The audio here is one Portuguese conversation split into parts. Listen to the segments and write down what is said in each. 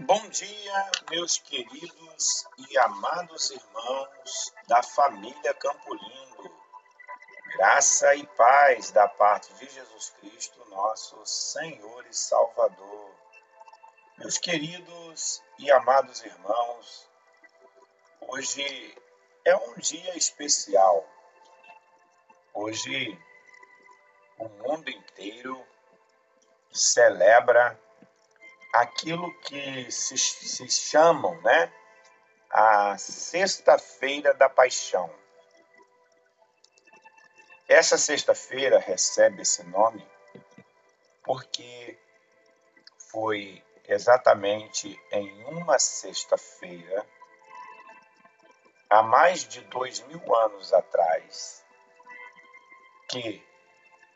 Bom dia, meus queridos e amados irmãos da família Campo Lindo. Graça e paz da parte de Jesus Cristo, nosso Senhor e Salvador. Meus queridos e amados irmãos, hoje é um dia especial. Hoje o mundo inteiro celebra aquilo que se, se chamam, né, a Sexta-feira da Paixão. Essa sexta-feira recebe esse nome porque foi exatamente em uma sexta-feira, há mais de dois mil anos atrás, que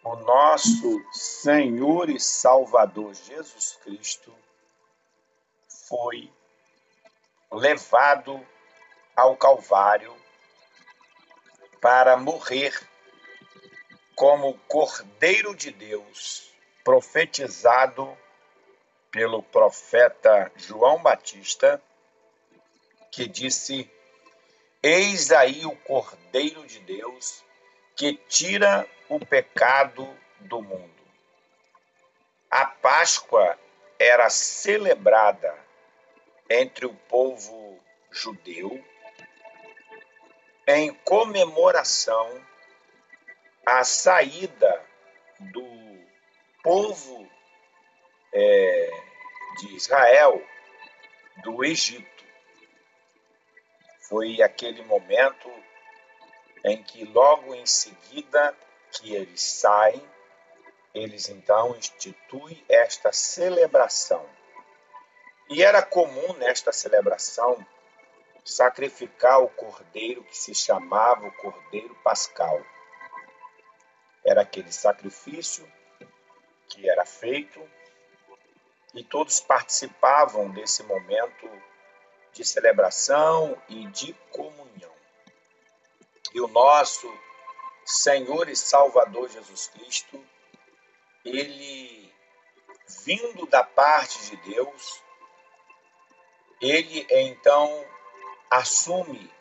o nosso Senhor e Salvador Jesus Cristo foi levado ao Calvário para morrer como Cordeiro de Deus, profetizado pelo profeta João Batista, que disse: Eis aí o Cordeiro de Deus que tira o pecado do mundo. A Páscoa era celebrada entre o povo judeu em comemoração à saída do povo é, de Israel do Egito. Foi aquele momento em que logo em seguida que eles saem, eles então instituem esta celebração e era comum nesta celebração sacrificar o cordeiro que se chamava o Cordeiro Pascal. Era aquele sacrifício que era feito e todos participavam desse momento de celebração e de comunhão. E o nosso Senhor e Salvador Jesus Cristo, ele vindo da parte de Deus, ele então assume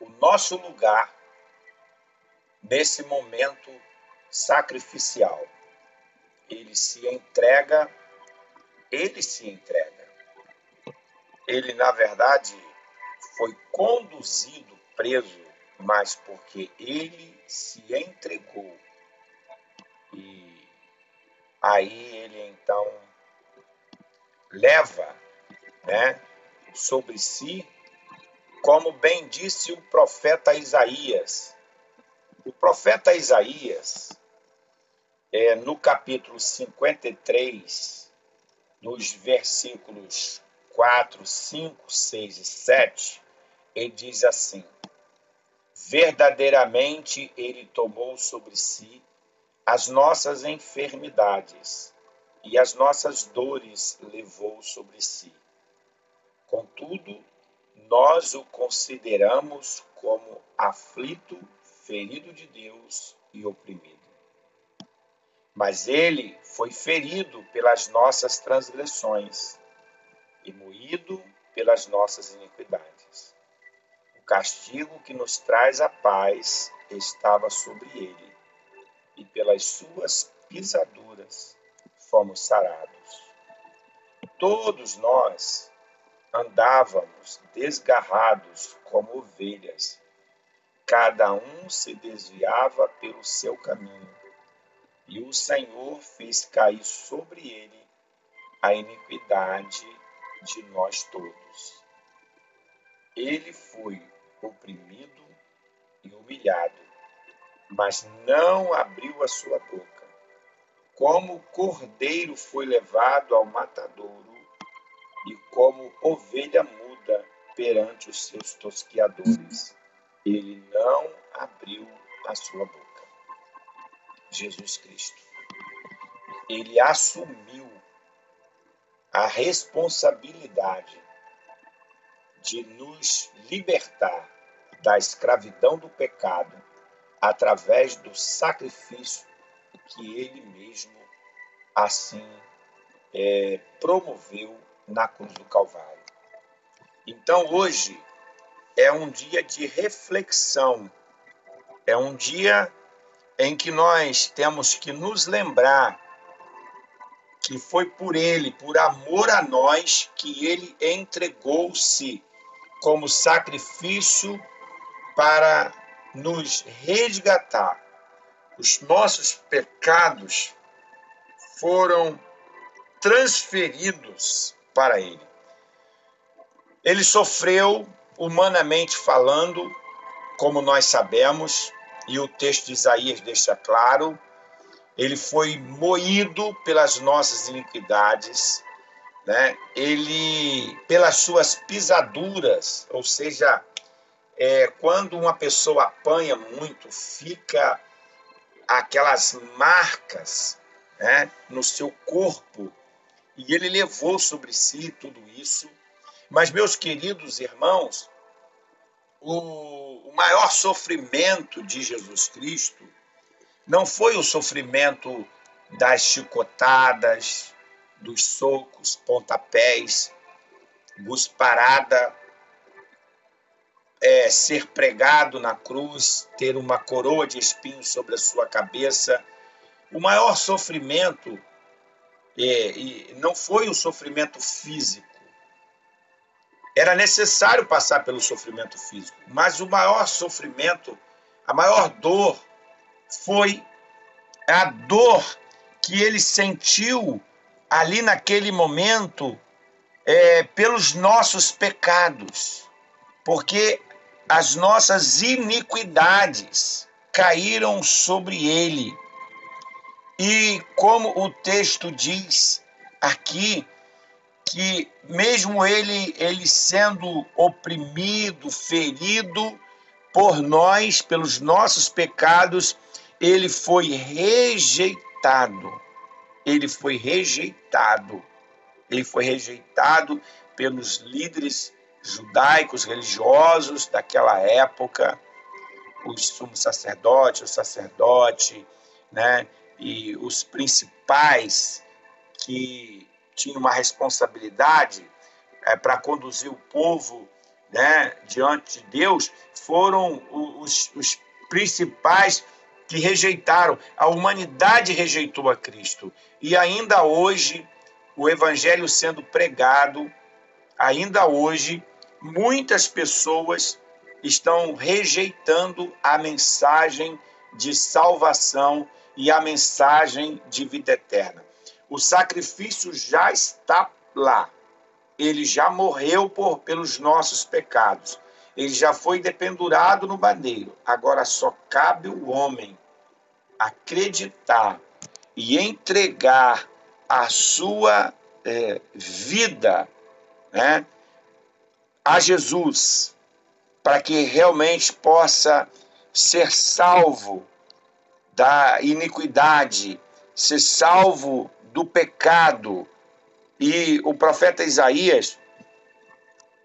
o nosso lugar nesse momento sacrificial. Ele se entrega, ele se entrega. Ele, na verdade, foi conduzido preso, mas porque ele se entregou. E aí ele então leva, né, sobre si, como bem disse o profeta Isaías. O profeta Isaías, é, no capítulo 53, nos versículos 4, 5, 6 e 7, ele diz assim: Verdadeiramente ele tomou sobre si as nossas enfermidades e as nossas dores levou sobre si. Contudo, nós o consideramos como aflito, ferido de Deus e oprimido. Mas ele foi ferido pelas nossas transgressões e moído pelas nossas iniquidades. O castigo que nos traz a paz estava sobre ele, e pelas suas pisaduras fomos sarados. Todos nós andávamos desgarrados como ovelhas. Cada um se desviava pelo seu caminho, e o Senhor fez cair sobre ele a iniquidade de nós todos. Ele foi oprimido e humilhado, mas não abriu a sua boca. Como o cordeiro foi levado ao matadouro, e como ovelha muda perante os seus tosquiadores. Ele não abriu a sua boca. Jesus Cristo. Ele assumiu a responsabilidade de nos libertar da escravidão do pecado através do sacrifício que ele mesmo assim é, promoveu na cruz do Calvário. Então hoje é um dia de reflexão, é um dia em que nós temos que nos lembrar que foi por ele, por amor a nós, que ele entregou-se como sacrifício para nos resgatar. Os nossos pecados foram transferidos para ele. Ele sofreu, humanamente falando, como nós sabemos, e o texto de Isaías deixa claro, ele foi moído pelas nossas iniquidades, né? ele, pelas suas pisaduras, ou seja, é, quando uma pessoa apanha muito, fica aquelas marcas né, no seu corpo, e ele levou sobre si tudo isso. Mas, meus queridos irmãos, o, maior sofrimento de Jesus Cristo não foi o sofrimento das chicotadas, dos socos, pontapés, gusparada, é, ser pregado na cruz, ter uma coroa de espinhos sobre a sua cabeça. O maior sofrimento é, não foi o sofrimento físico. Era necessário passar pelo sofrimento físico, mas o maior sofrimento, a maior dor, foi a dor que ele sentiu ali naquele momento é, pelos nossos pecados, porque as nossas iniquidades caíram sobre ele. E como o texto diz aqui, que mesmo ele, ele sendo oprimido, ferido por nós, pelos nossos pecados, ele foi rejeitado. Ele foi rejeitado. Ele foi rejeitado pelos líderes judaicos religiosos daquela época, os sumos sacerdotes, o sacerdote, né, e os principais que tinham uma responsabilidade é, para conduzir o povo né, diante de Deus foram os, os principais que rejeitaram, a humanidade rejeitou a Cristo. E ainda hoje, o evangelho sendo pregado, ainda hoje, muitas pessoas estão rejeitando a mensagem de salvação e a mensagem de vida eterna. O sacrifício já está lá. Ele já morreu por, pelos nossos pecados. Ele já foi dependurado no bandeiro. Agora só cabe o homem acreditar e entregar a sua é, vida né, a Jesus, para que realmente possa ser salvo da iniquidade, ser salvo do pecado. E o profeta Isaías,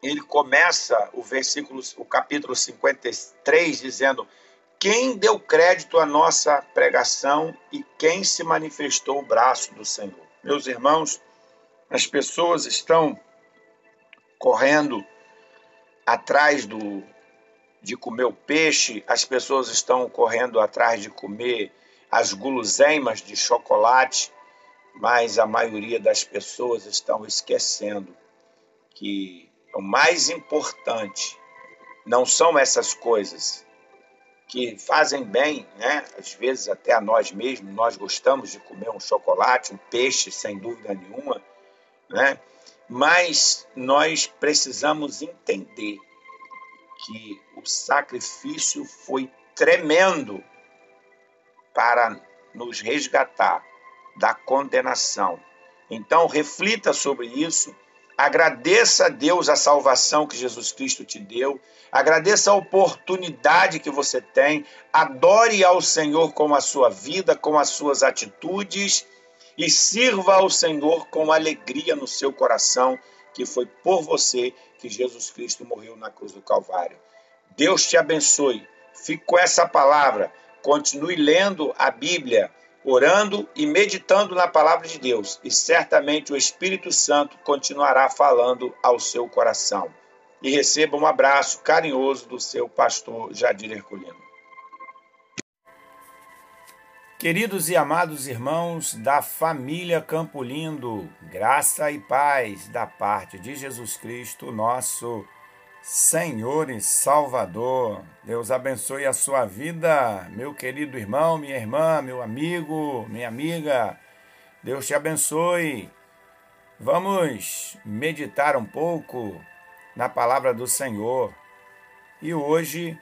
ele começa o versículo, o capítulo 53, dizendo: Quem deu crédito à nossa pregação e quem se manifestou o braço do Senhor? Meus irmãos, as pessoas estão correndo atrás do, de comer o peixe, as pessoas estão correndo atrás de comer as guloseimas de chocolate, mas a maioria das pessoas estão esquecendo que o mais importante não são essas coisas que fazem bem, né? Às vezes até a nós mesmos, nós gostamos de comer um chocolate, um peixe, sem dúvida nenhuma, né? Mas nós precisamos entender que o sacrifício foi tremendo para nos resgatar da condenação. Então, reflita sobre isso Agradeça a Deus a salvação que Jesus Cristo te deu. Agradeça a oportunidade que você tem. Adore ao Senhor com a sua vida, com as suas atitudes e sirva ao Senhor com alegria no seu coração, que foi por você que Jesus Cristo morreu na cruz do Calvário. Deus te abençoe. Fique com essa palavra. Continue lendo a Bíblia orando e meditando na palavra de Deus, e certamente o Espírito Santo continuará falando ao seu coração. E receba um abraço carinhoso do seu pastor Jadir Herculino. Queridos e amados irmãos da família Campo Lindo, graça e paz da parte de Jesus Cristo, nosso Senhor e Salvador. Deus abençoe a sua vida, meu querido irmão, minha irmã, meu amigo, minha amiga. Deus te abençoe. Vamos meditar um pouco na palavra do Senhor. E hoje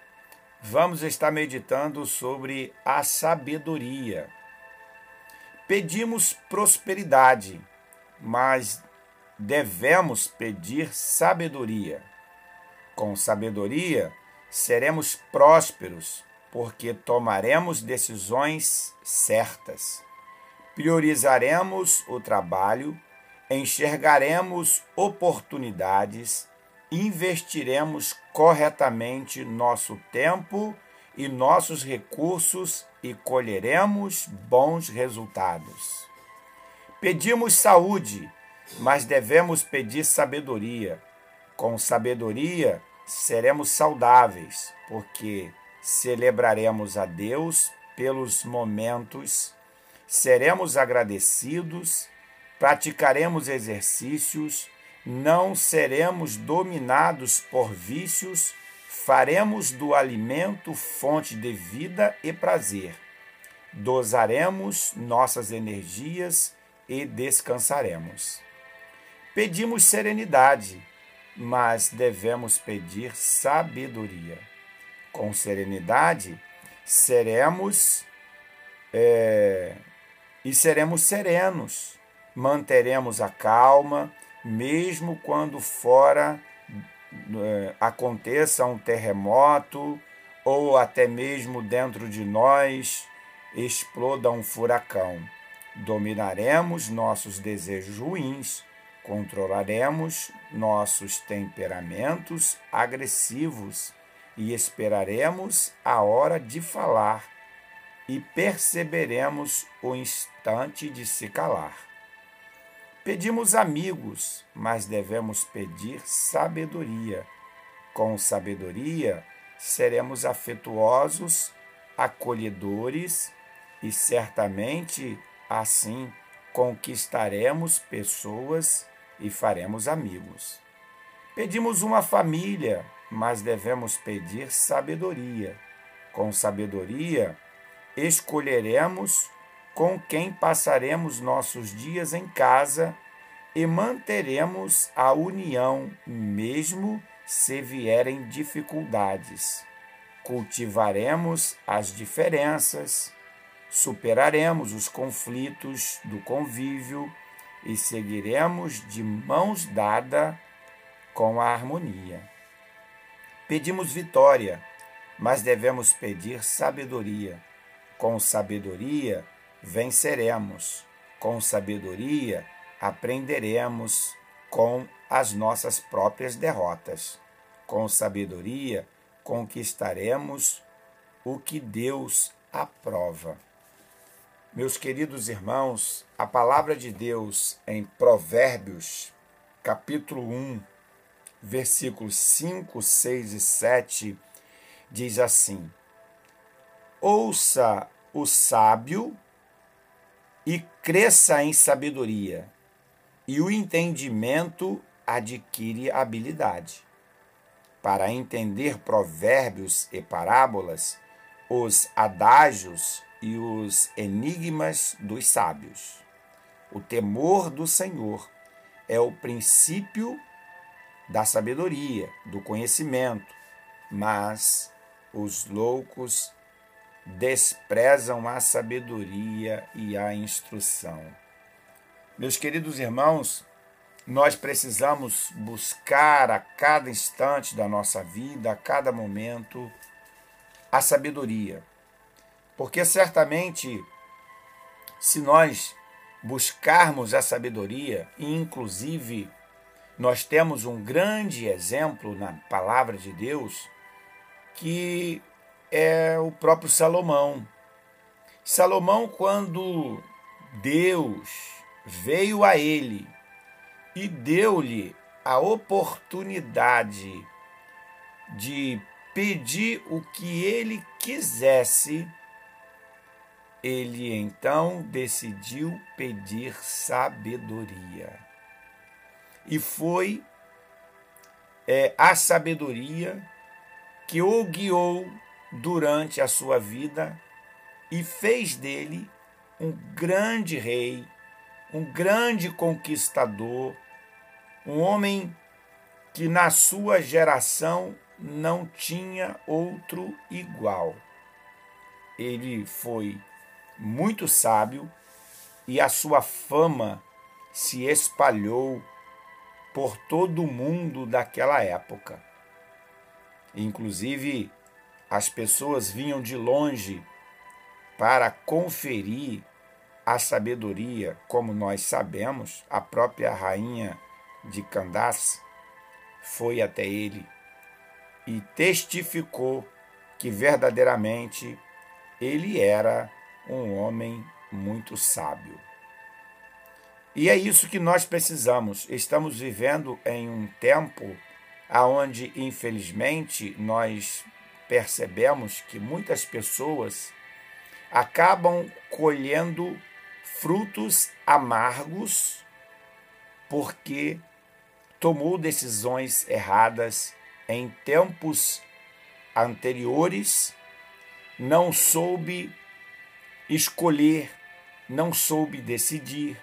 vamos estar meditando sobre a sabedoria. Pedimos prosperidade, mas devemos pedir sabedoria. Com sabedoria, seremos prósperos, porque tomaremos decisões certas. Priorizaremos o trabalho, enxergaremos oportunidades, investiremos corretamente nosso tempo e nossos recursos e colheremos bons resultados. Pedimos saúde, mas devemos pedir sabedoria. Com sabedoria, seremos saudáveis, porque celebraremos a Deus pelos momentos, seremos agradecidos, praticaremos exercícios, não seremos dominados por vícios, faremos do alimento fonte de vida e prazer. Dosaremos nossas energias e descansaremos. Pedimos serenidade mas devemos pedir sabedoria. Com serenidade, seremos é, e seremos serenos, manteremos a calma, mesmo quando fora é, aconteça um terremoto ou até mesmo dentro de nós exploda um furacão. Dominaremos nossos desejos ruins Controlaremos nossos temperamentos agressivos e esperaremos a hora de falar e perceberemos o instante de se calar. Pedimos amigos, mas devemos pedir sabedoria. Com sabedoria, seremos afetuosos, acolhedores e certamente assim conquistaremos pessoas e faremos amigos. Pedimos uma família, mas devemos pedir sabedoria. Com sabedoria, escolheremos com quem passaremos nossos dias em casa e manteremos a união, mesmo se vierem dificuldades. Cultivaremos as diferenças, superaremos os conflitos do convívio e seguiremos de mãos dadas com a harmonia. Pedimos vitória, mas devemos pedir sabedoria. Com sabedoria venceremos, com sabedoria aprenderemos com as nossas próprias derrotas. Com sabedoria conquistaremos o que Deus aprova. Meus queridos irmãos, a palavra de Deus em Provérbios, capítulo 1, versículos 5, 6 e 7, diz assim: Ouça o sábio e cresça em sabedoria, e o entendimento adquire habilidade. Para entender provérbios e parábolas, os adágios e os enigmas dos sábios. O temor do Senhor é o princípio da sabedoria, do conhecimento, mas os loucos desprezam a sabedoria e a instrução. Meus queridos irmãos, nós precisamos buscar a cada instante da nossa vida, a cada momento, a sabedoria. Porque certamente, se nós buscarmos a sabedoria, e inclusive nós temos um grande exemplo na palavra de Deus, que é o próprio Salomão. Salomão, quando Deus veio a ele e deu-lhe a oportunidade de pedir o que ele quisesse, ele então decidiu pedir sabedoria. E foi é, a sabedoria que o guiou durante a sua vida e fez dele um grande rei, um grande conquistador, um homem que na sua geração não tinha outro igual. Ele foi muito sábio e a sua fama se espalhou por todo o mundo daquela época. Inclusive, as pessoas vinham de longe para conferir a sabedoria, como nós sabemos, a própria rainha de Candace foi até ele e testificou que verdadeiramente ele era um homem muito sábio. E é isso que nós precisamos. Estamos vivendo em um tempo aonde, infelizmente, nós percebemos que muitas pessoas acabam colhendo frutos amargos porque tomou decisões erradas em tempos anteriores, não soube escolher, não soube decidir,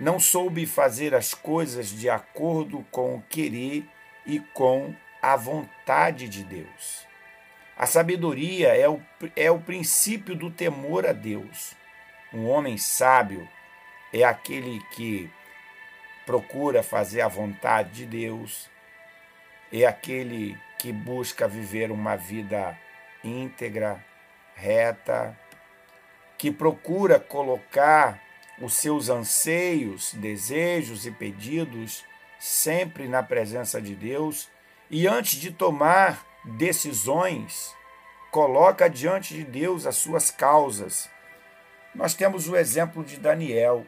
não soube fazer as coisas de acordo com o querer e com a vontade de Deus. A sabedoria é o, é o princípio do temor a Deus. Um homem sábio é aquele que procura fazer a vontade de Deus, é aquele que busca viver uma vida íntegra, reta, que procura colocar os seus anseios, desejos e pedidos sempre na presença de Deus e antes de tomar decisões, coloca diante de Deus as suas causas. Nós temos o exemplo de Daniel,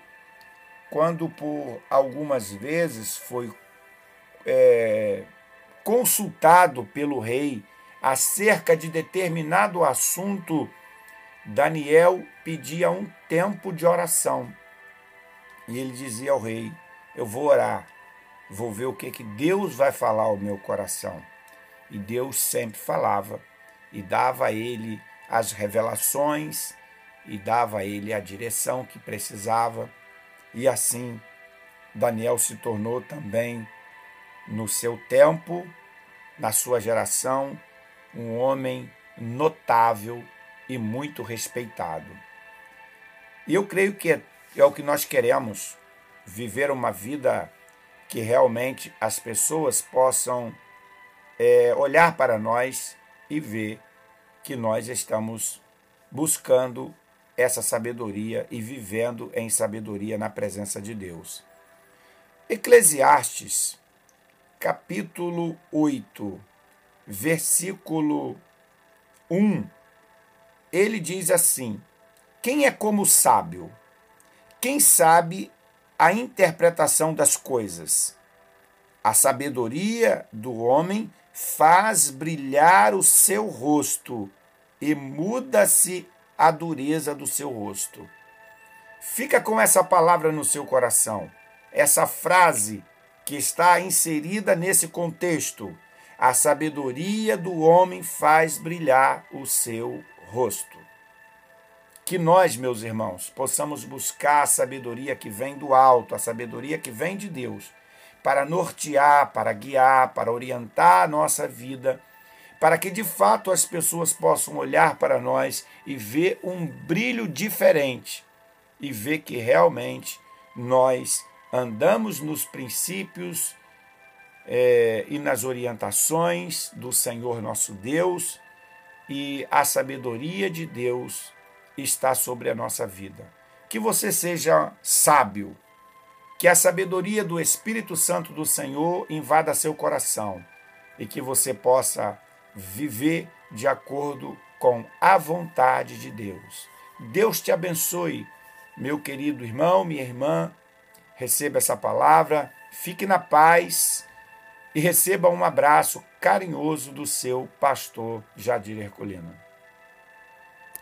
quando por algumas vezes foi é, consultado pelo rei acerca de determinado assunto, Daniel pedia um tempo de oração. E ele dizia ao rei: Eu vou orar, vou ver o que, que Deus vai falar ao meu coração. E Deus sempre falava e dava a ele as revelações e dava a ele a direção que precisava. E assim, Daniel se tornou também no seu tempo, na sua geração, um homem notável e muito respeitado. E eu creio que é, é o que nós queremos, viver uma vida que realmente as pessoas possam é, olhar para nós e ver que nós estamos buscando essa sabedoria e vivendo em sabedoria na presença de Deus. Eclesiastes capítulo 8, versículo 1, ele diz assim: Quem é como sábio? Quem sabe a interpretação das coisas? A sabedoria do homem faz brilhar o seu rosto e muda-se a dureza do seu rosto. Fica com essa palavra no seu coração, essa frase que está inserida nesse contexto. A sabedoria do homem faz brilhar o seu rosto. Que nós, meus irmãos, possamos buscar a sabedoria que vem do alto, a sabedoria que vem de Deus, para nortear, para guiar, para orientar a nossa vida, para que de fato as pessoas possam olhar para nós e ver um brilho diferente e ver que realmente nós andamos nos princípios é, e nas orientações do Senhor nosso Deus, e a sabedoria de Deus está sobre a nossa vida. Que você seja sábio, que a sabedoria do Espírito Santo do Senhor invada seu coração e que você possa viver de acordo com a vontade de Deus. Deus te abençoe, meu querido irmão, minha irmã. Receba essa palavra, fique na paz e receba um abraço carinhoso do seu pastor Jadir Herculino.